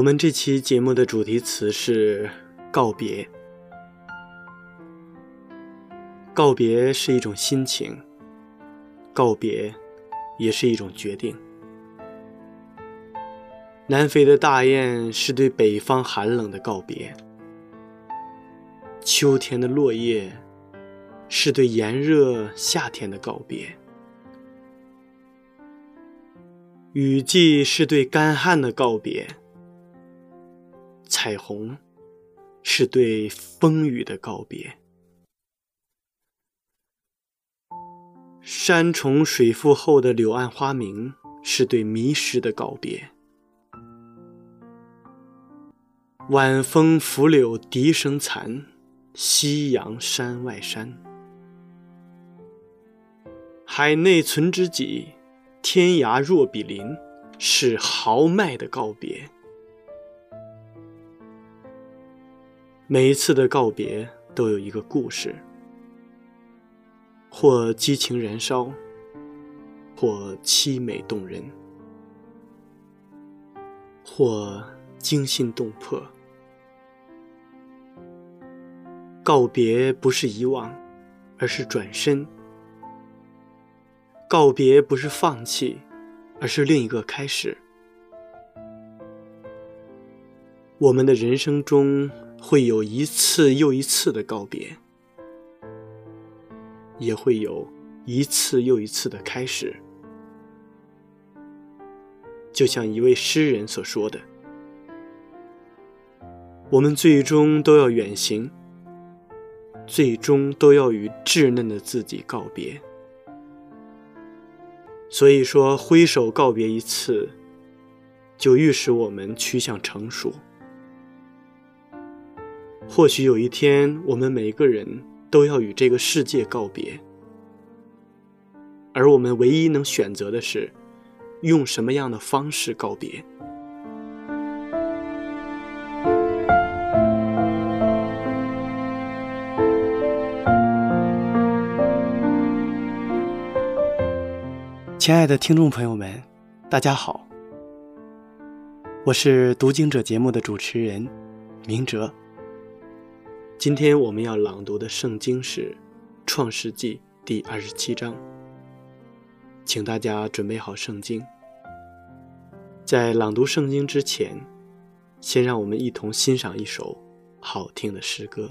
我们这期节目的主题词是告别。告别是一种心情，告别也是一种决定。南飞的大雁是对北方寒冷的告别，秋天的落叶是对炎热夏天的告别，雨季是对干旱的告别。彩虹是对风雨的告别，山重水复后的柳暗花明是对迷失的告别，晚风拂柳笛声残，夕阳山外山，海内存知己，天涯若比邻，是豪迈的告别。每一次的告别都有一个故事，或激情燃烧，或凄美动人，或惊心动魄。告别不是遗忘，而是转身；告别不是放弃，而是另一个开始。我们的人生中。会有一次又一次的告别，也会有一次又一次的开始。就像一位诗人所说的：“我们最终都要远行，最终都要与稚嫩的自己告别。”所以说，挥手告别一次，就预示我们趋向成熟。或许有一天，我们每个人都要与这个世界告别，而我们唯一能选择的是，用什么样的方式告别。亲爱的听众朋友们，大家好，我是读经者节目的主持人明哲。今天我们要朗读的圣经是《创世纪》第二十七章，请大家准备好圣经。在朗读圣经之前，先让我们一同欣赏一首好听的诗歌。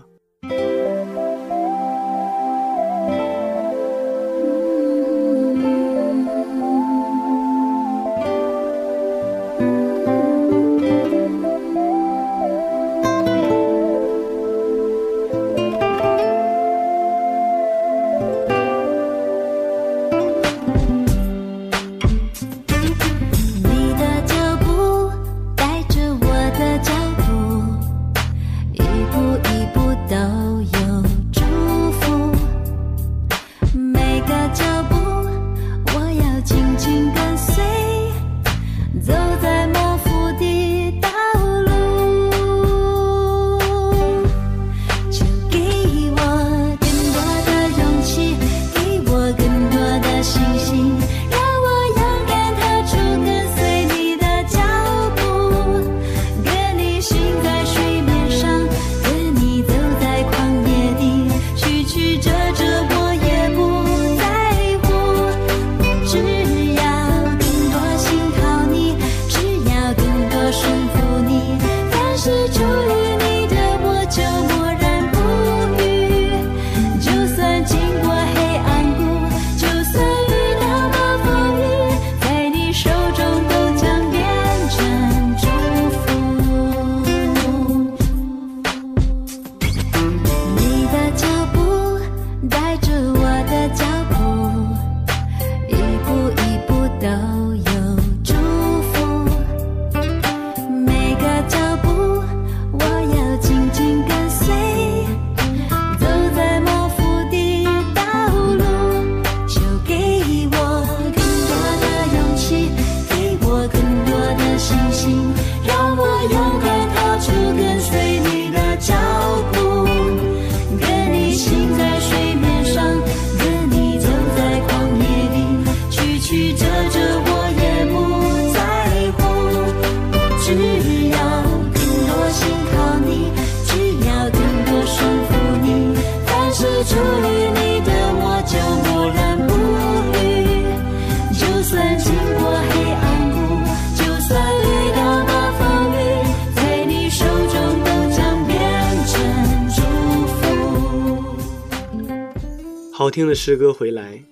好听的诗歌回来。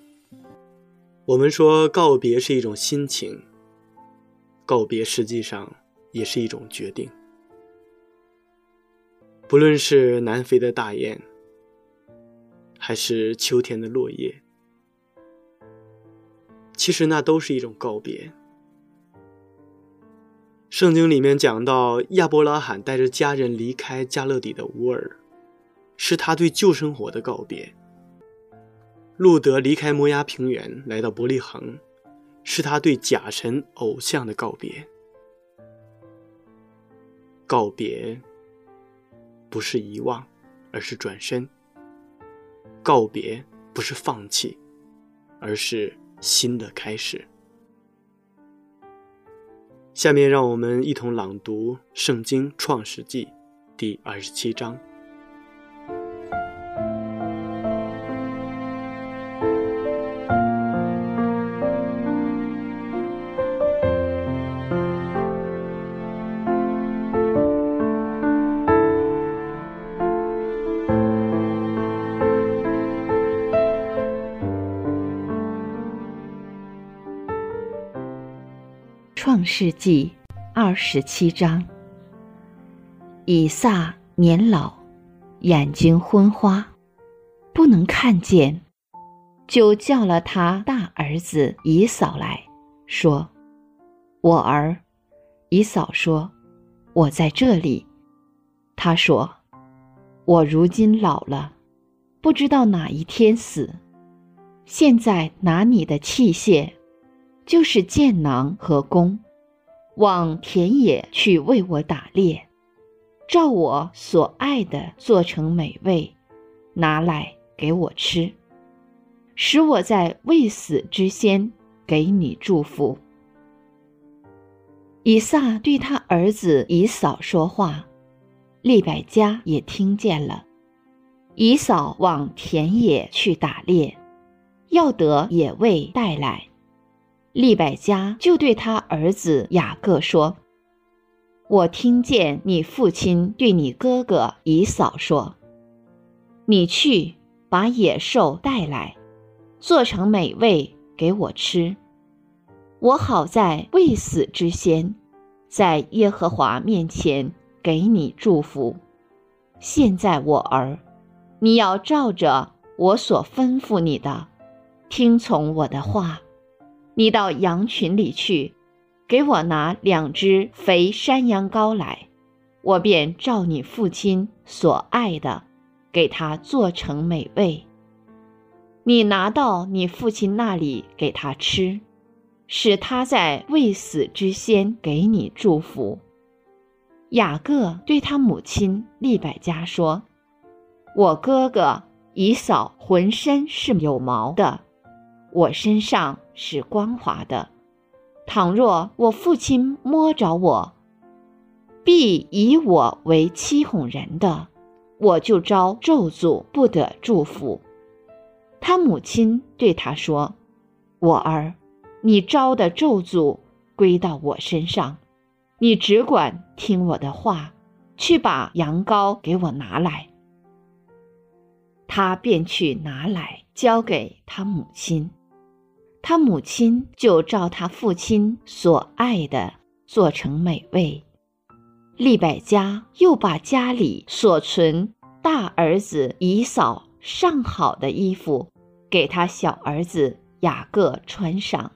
我们说告别是一种心情，告别实际上也是一种决定。不论是南飞的大雁，还是秋天的落叶，其实那都是一种告别。圣经里面讲到亚伯拉罕带着家人离开加勒底的乌尔，是他对旧生活的告别。路德离开摩崖平原，来到伯利恒，是他对假神偶像的告别。告别不是遗忘，而是转身；告别不是放弃，而是新的开始。下面让我们一同朗读《圣经·创世纪》第二十七章。世纪二十七章。以撒年老，眼睛昏花，不能看见，就叫了他大儿子以扫来说：“我儿。”以扫说：“我在这里。”他说：“我如今老了，不知道哪一天死。现在拿你的器械。”就是箭囊和弓，往田野去为我打猎，照我所爱的做成美味，拿来给我吃，使我在未死之先给你祝福。以撒对他儿子以扫说话，利百加也听见了。以扫往田野去打猎，要得野味带来。利百加就对他儿子雅各说：“我听见你父亲对你哥哥以扫说，你去把野兽带来，做成美味给我吃，我好在未死之先，在耶和华面前给你祝福。现在我儿，你要照着我所吩咐你的，听从我的话。”你到羊群里去，给我拿两只肥山羊羔来，我便照你父亲所爱的，给他做成美味。你拿到你父亲那里给他吃，使他在未死之先给你祝福。雅各对他母亲利百加说：“我哥哥以扫浑身是有毛的。”我身上是光滑的，倘若我父亲摸着我，必以我为欺哄人的，我就招咒诅，不得祝福。他母亲对他说：“我儿，你招的咒诅归到我身上，你只管听我的话，去把羊羔给我拿来。”他便去拿来，交给他母亲。他母亲就照他父亲所爱的做成美味。利百加又把家里所存大儿子以扫上好的衣服给他小儿子雅各穿上，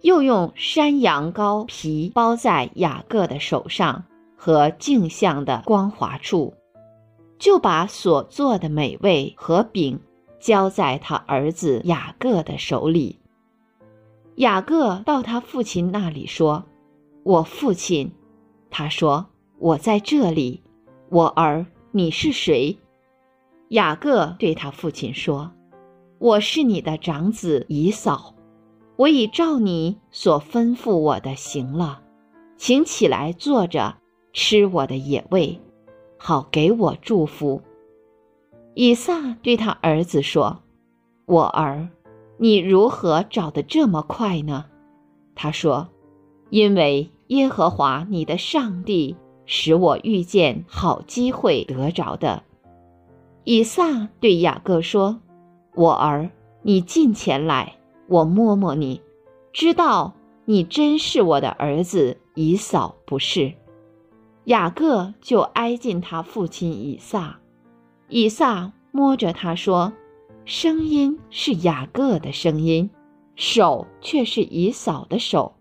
又用山羊羔皮包在雅各的手上和镜像的光滑处，就把所做的美味和饼交在他儿子雅各的手里。雅各到他父亲那里说：“我父亲。”他说：“我在这里。”我儿，你是谁？雅各对他父亲说：“我是你的长子以扫。我已照你所吩咐我的行了，请起来坐着吃我的野味，好给我祝福。”以撒对他儿子说：“我儿，你如何找得这么快呢？”他说：“因为耶和华你的上帝使我遇见好机会得着的。”以撒对雅各说：“我儿，你近前来，我摸摸你，知道你真是我的儿子以扫，不是。”雅各就挨近他父亲以撒，以撒摸着他说：“声音是雅各的声音，手却是以扫的手。”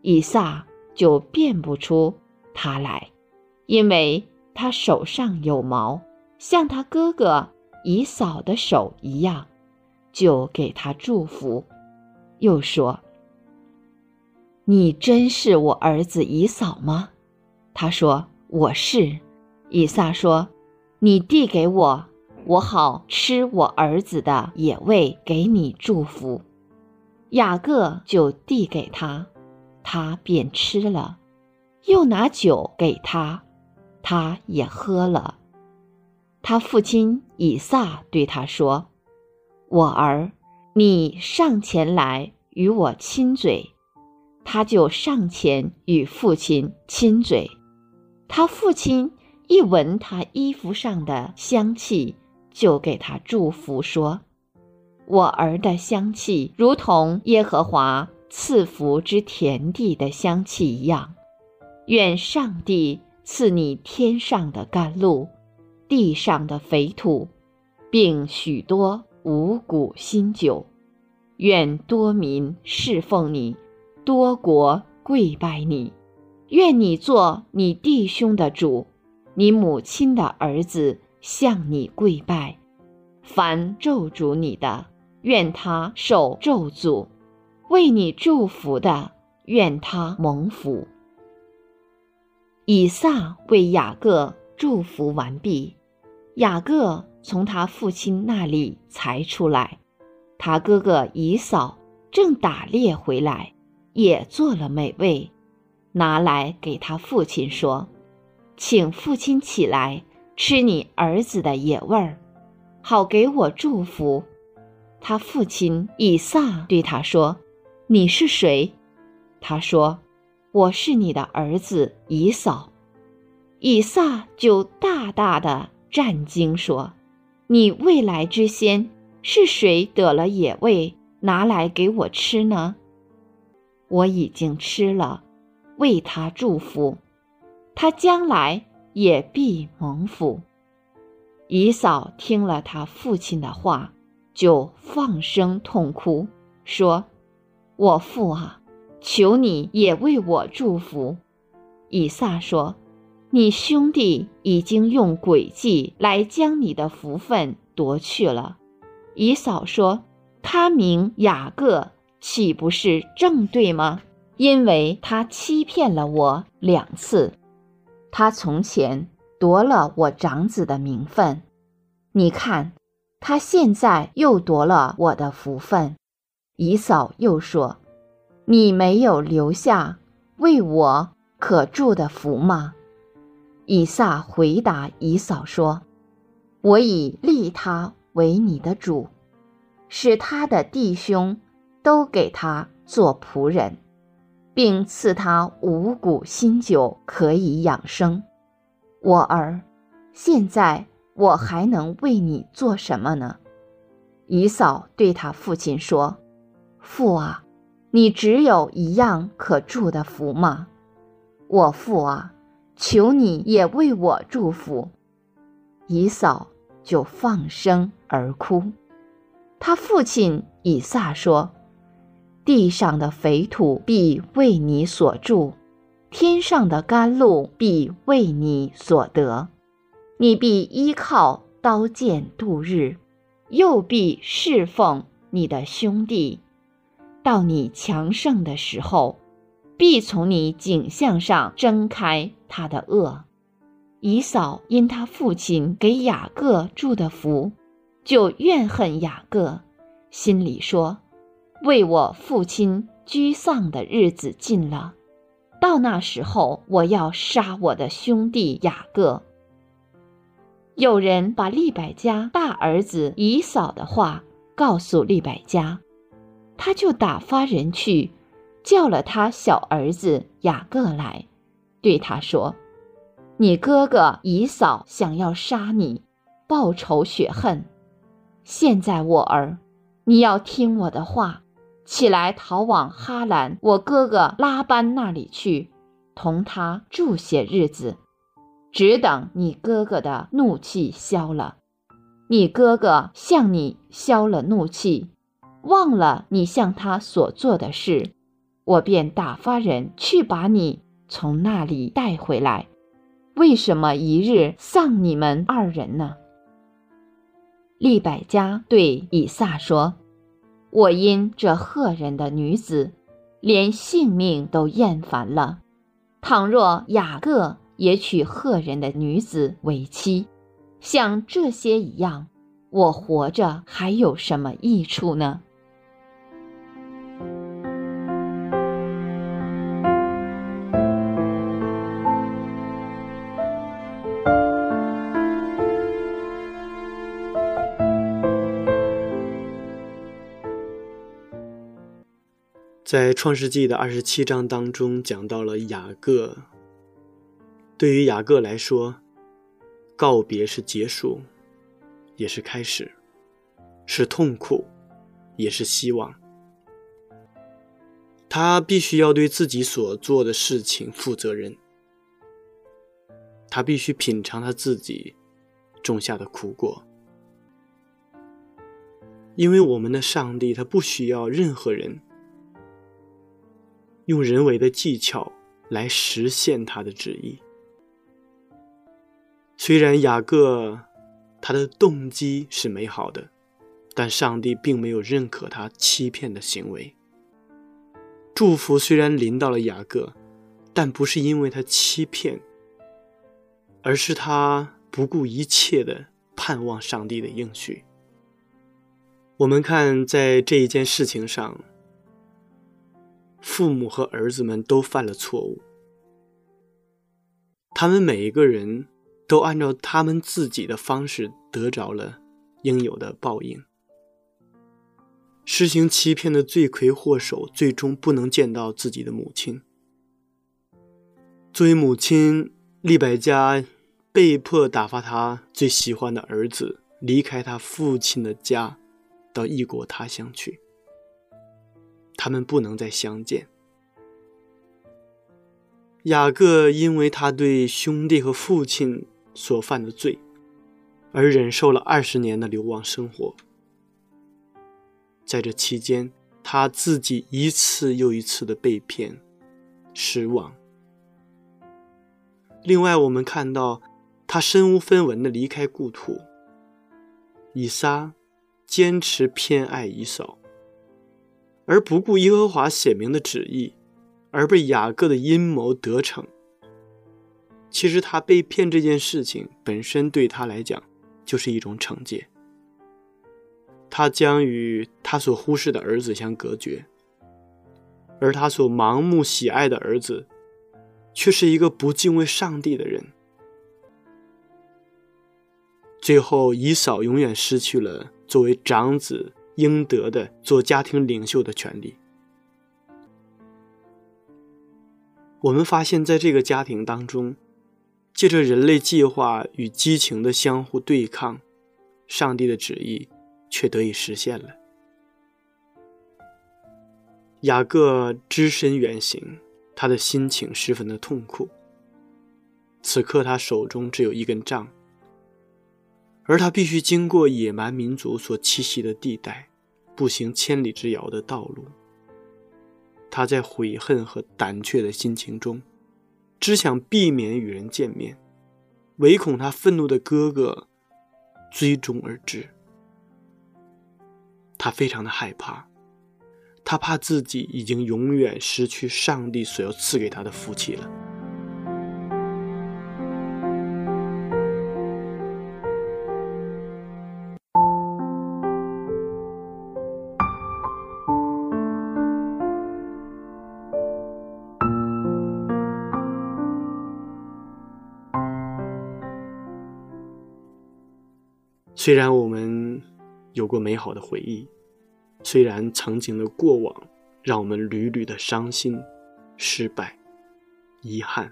以撒就辨不出他来，因为他手上有毛，像他哥哥以扫的手一样，就给他祝福，又说：“你真是我儿子以扫吗？”他说：“我是。”以撒说：“你递给我，我好吃我儿子的野味，给你祝福。”雅各就递给他，他便吃了，又拿酒给他，他也喝了。他父亲以撒对他说：“我儿，你上前来与我亲嘴。”他就上前与父亲亲嘴。他父亲一闻他衣服上的香气，就给他祝福说：“我儿的香气如同耶和华赐福之田地的香气一样。愿上帝赐你天上的甘露，地上的肥土，并许多五谷新酒。愿多民侍奉你，多国跪拜你。”愿你做你弟兄的主，你母亲的儿子向你跪拜。凡咒诅你的，愿他受咒诅；为你祝福的，愿他蒙福。以撒为雅各祝福完毕，雅各从他父亲那里才出来，他哥哥以扫正打猎回来，也做了美味。拿来给他父亲说：“请父亲起来吃你儿子的野味儿，好给我祝福。”他父亲以撒对他说：“你是谁？”他说：“我是你的儿子以扫。”以撒就大大的战惊说：“你未来之先是谁得了野味拿来给我吃呢？我已经吃了。”为他祝福，他将来也必蒙福。姨嫂听了他父亲的话，就放声痛哭，说：“我父啊，求你也为我祝福。”以撒说：“你兄弟已经用诡计来将你的福分夺去了。”姨嫂说：“他名雅各，岂不是正对吗？”因为他欺骗了我两次，他从前夺了我长子的名分，你看，他现在又夺了我的福分。姨嫂又说：“你没有留下为我可住的福吗？”以撒回答姨嫂说：“我已立他为你的主，使他的弟兄都给他做仆人。”并赐他五谷新酒，可以养生。我儿，现在我还能为你做什么呢？姨嫂对他父亲说：“父啊，你只有一样可祝的福吗？我父啊，求你也为我祝福。”姨嫂就放声而哭。他父亲以撒说。地上的肥土必为你所住，天上的甘露必为你所得。你必依靠刀剑度日，又必侍奉你的兄弟。到你强盛的时候，必从你颈项上挣开他的恶。以扫因他父亲给雅各祝的福，就怨恨雅各，心里说。为我父亲居丧的日子近了，到那时候，我要杀我的兄弟雅各。有人把利百加大儿子以扫的话告诉利百加，他就打发人去，叫了他小儿子雅各来，对他说：“你哥哥以扫想要杀你，报仇雪恨。现在我儿，你要听我的话，起来逃往哈兰我哥哥拉班那里去，同他住些日子。”只等你哥哥的怒气消了，你哥哥向你消了怒气，忘了你向他所做的事，我便打发人去把你从那里带回来。为什么一日丧你们二人呢？利百加对以撒说：“我因这赫人的女子，连性命都厌烦了。倘若雅各。”也娶赫人的女子为妻，像这些一样，我活着还有什么益处呢？在创世纪的二十七章当中，讲到了雅各。对于雅各来说，告别是结束，也是开始；是痛苦，也是希望。他必须要对自己所做的事情负责任，他必须品尝他自己种下的苦果。因为我们的上帝，他不需要任何人用人为的技巧来实现他的旨意。虽然雅各他的动机是美好的，但上帝并没有认可他欺骗的行为。祝福虽然临到了雅各，但不是因为他欺骗，而是他不顾一切的盼望上帝的应许。我们看，在这一件事情上，父母和儿子们都犯了错误，他们每一个人。都按照他们自己的方式得着了应有的报应。实行欺骗的罪魁祸首，最终不能见到自己的母亲。作为母亲，利百加被迫打发他最喜欢的儿子离开他父亲的家，到异国他乡去。他们不能再相见。雅各因为他对兄弟和父亲。所犯的罪，而忍受了二十年的流亡生活。在这期间，他自己一次又一次的被骗、失望。另外，我们看到他身无分文的离开故土。以撒坚持偏爱以扫，而不顾耶和华显明的旨意，而被雅各的阴谋得逞。其实他被骗这件事情本身对他来讲就是一种惩戒。他将与他所忽视的儿子相隔绝，而他所盲目喜爱的儿子，却是一个不敬畏上帝的人。最后，以扫永远失去了作为长子应得的做家庭领袖的权利。我们发现，在这个家庭当中。借着人类计划与激情的相互对抗，上帝的旨意却得以实现了。雅各只身远行，他的心情十分的痛苦。此刻他手中只有一根杖，而他必须经过野蛮民族所栖息的地带，步行千里之遥的道路。他在悔恨和胆怯的心情中。只想避免与人见面，唯恐他愤怒的哥哥追踪而至。他非常的害怕，他怕自己已经永远失去上帝所要赐给他的福气了。虽然我们有过美好的回忆，虽然曾经的过往让我们屡屡的伤心、失败、遗憾，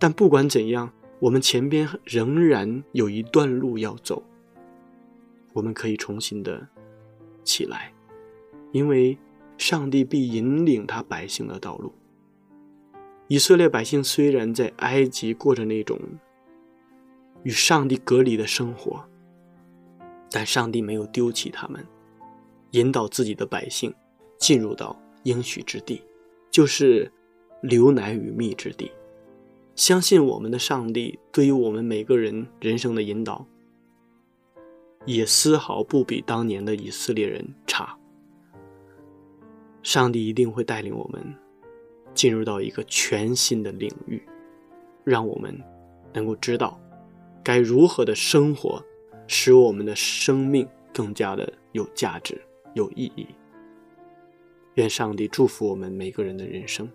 但不管怎样，我们前边仍然有一段路要走。我们可以重新的起来，因为上帝必引领他百姓的道路。以色列百姓虽然在埃及过着那种与上帝隔离的生活，但上帝没有丢弃他们，引导自己的百姓进入到应许之地，就是流奶与蜜之地。相信我们的上帝对于我们每个人人生的引导。也丝毫不比当年的以色列人差。上帝一定会带领我们进入到一个全新的领域，让我们能够知道该如何的生活，使我们的生命更加的有价值、有意义。愿上帝祝福我们每个人的人生，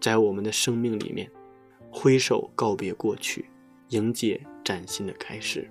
在我们的生命里面，挥手告别过去，迎接崭新的开始。